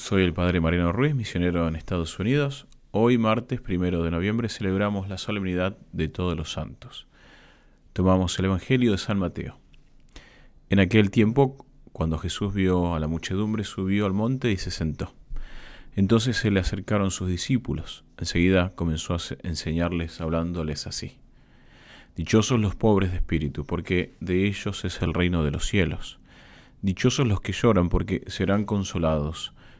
Soy el Padre Mariano Ruiz, misionero en Estados Unidos. Hoy, martes primero de noviembre, celebramos la solemnidad de todos los santos. Tomamos el Evangelio de San Mateo. En aquel tiempo, cuando Jesús vio a la muchedumbre, subió al monte y se sentó. Entonces se le acercaron sus discípulos. Enseguida comenzó a enseñarles hablándoles así. Dichosos los pobres de espíritu, porque de ellos es el reino de los cielos. Dichosos los que lloran, porque serán consolados.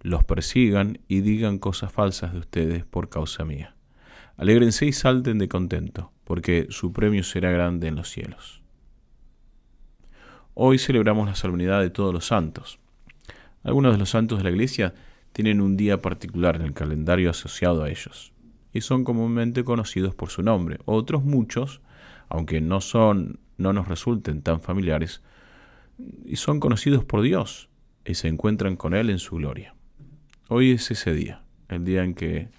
los persigan y digan cosas falsas de ustedes por causa mía. Alégrense y salten de contento, porque su premio será grande en los cielos. Hoy celebramos la solemnidad de todos los santos. Algunos de los santos de la Iglesia tienen un día particular en el calendario asociado a ellos, y son comúnmente conocidos por su nombre. Otros muchos, aunque no son no nos resulten tan familiares, y son conocidos por Dios y se encuentran con Él en su gloria. Hoy es ese día, el día en que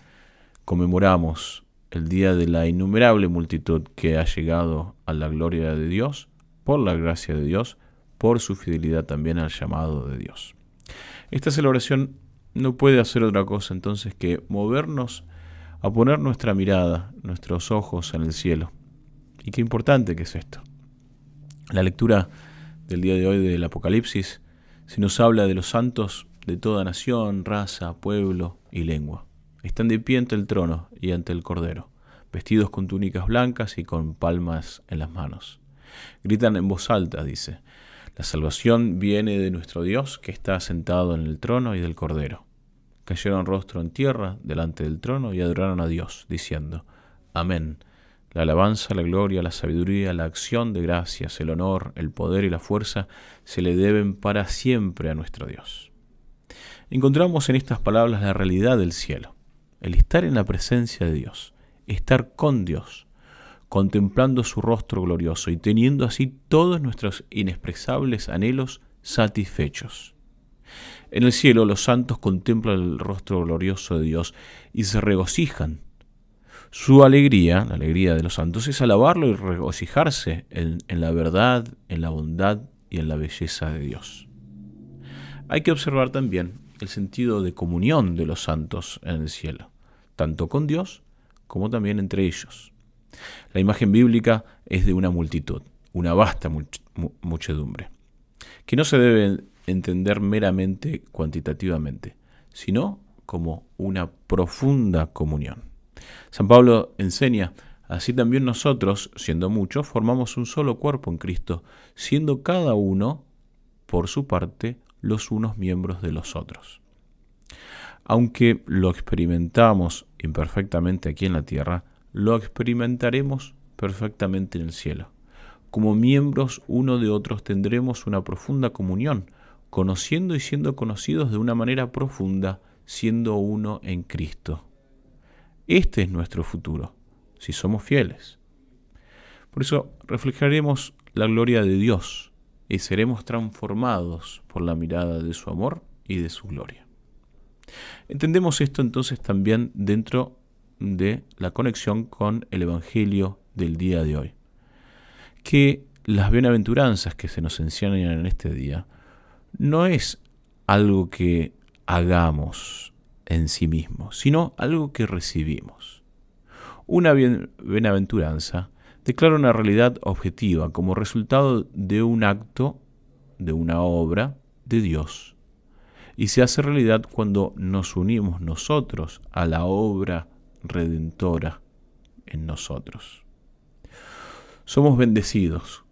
conmemoramos el día de la innumerable multitud que ha llegado a la gloria de Dios, por la gracia de Dios, por su fidelidad también al llamado de Dios. Esta celebración no puede hacer otra cosa entonces que movernos a poner nuestra mirada, nuestros ojos en el cielo. Y qué importante que es esto. La lectura del día de hoy del Apocalipsis se nos habla de los santos de toda nación, raza, pueblo y lengua. Están de pie ante el trono y ante el Cordero, vestidos con túnicas blancas y con palmas en las manos. Gritan en voz alta, dice, la salvación viene de nuestro Dios que está sentado en el trono y del Cordero. Cayeron rostro en tierra delante del trono y adoraron a Dios, diciendo, Amén. La alabanza, la gloria, la sabiduría, la acción de gracias, el honor, el poder y la fuerza se le deben para siempre a nuestro Dios encontramos en estas palabras la realidad del cielo, el estar en la presencia de Dios, estar con Dios, contemplando su rostro glorioso y teniendo así todos nuestros inexpresables anhelos satisfechos. En el cielo los santos contemplan el rostro glorioso de Dios y se regocijan. Su alegría, la alegría de los santos, es alabarlo y regocijarse en, en la verdad, en la bondad y en la belleza de Dios. Hay que observar también el sentido de comunión de los santos en el cielo, tanto con Dios como también entre ellos. La imagen bíblica es de una multitud, una vasta muchedumbre, que no se debe entender meramente cuantitativamente, sino como una profunda comunión. San Pablo enseña, así también nosotros, siendo muchos, formamos un solo cuerpo en Cristo, siendo cada uno, por su parte, los unos miembros de los otros. Aunque lo experimentamos imperfectamente aquí en la tierra, lo experimentaremos perfectamente en el cielo. Como miembros uno de otros tendremos una profunda comunión, conociendo y siendo conocidos de una manera profunda, siendo uno en Cristo. Este es nuestro futuro, si somos fieles. Por eso reflejaremos la gloria de Dios y seremos transformados por la mirada de su amor y de su gloria. Entendemos esto entonces también dentro de la conexión con el Evangelio del día de hoy. Que las bienaventuranzas que se nos enseñan en este día no es algo que hagamos en sí mismo, sino algo que recibimos. Una bienaventuranza declara una realidad objetiva como resultado de un acto, de una obra de Dios. Y se hace realidad cuando nos unimos nosotros a la obra redentora en nosotros. Somos bendecidos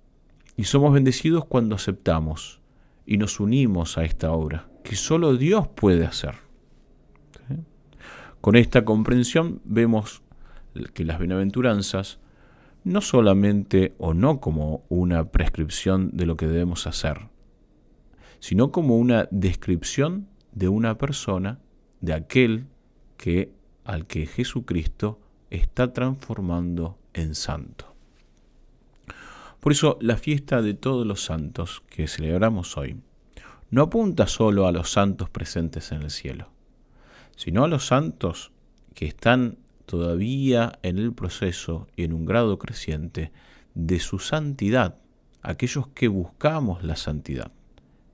y somos bendecidos cuando aceptamos y nos unimos a esta obra que solo Dios puede hacer. Con esta comprensión vemos que las bienaventuranzas no solamente o no como una prescripción de lo que debemos hacer, sino como una descripción de una persona de aquel que al que Jesucristo está transformando en santo. Por eso la fiesta de todos los santos que celebramos hoy no apunta solo a los santos presentes en el cielo, sino a los santos que están todavía en el proceso y en un grado creciente de su santidad, aquellos que buscamos la santidad,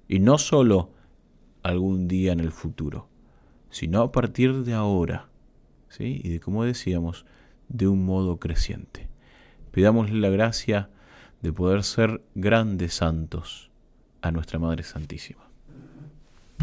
y no solo algún día en el futuro, sino a partir de ahora, ¿sí? y de como decíamos, de un modo creciente. Pidámosle la gracia de poder ser grandes santos a nuestra Madre Santísima.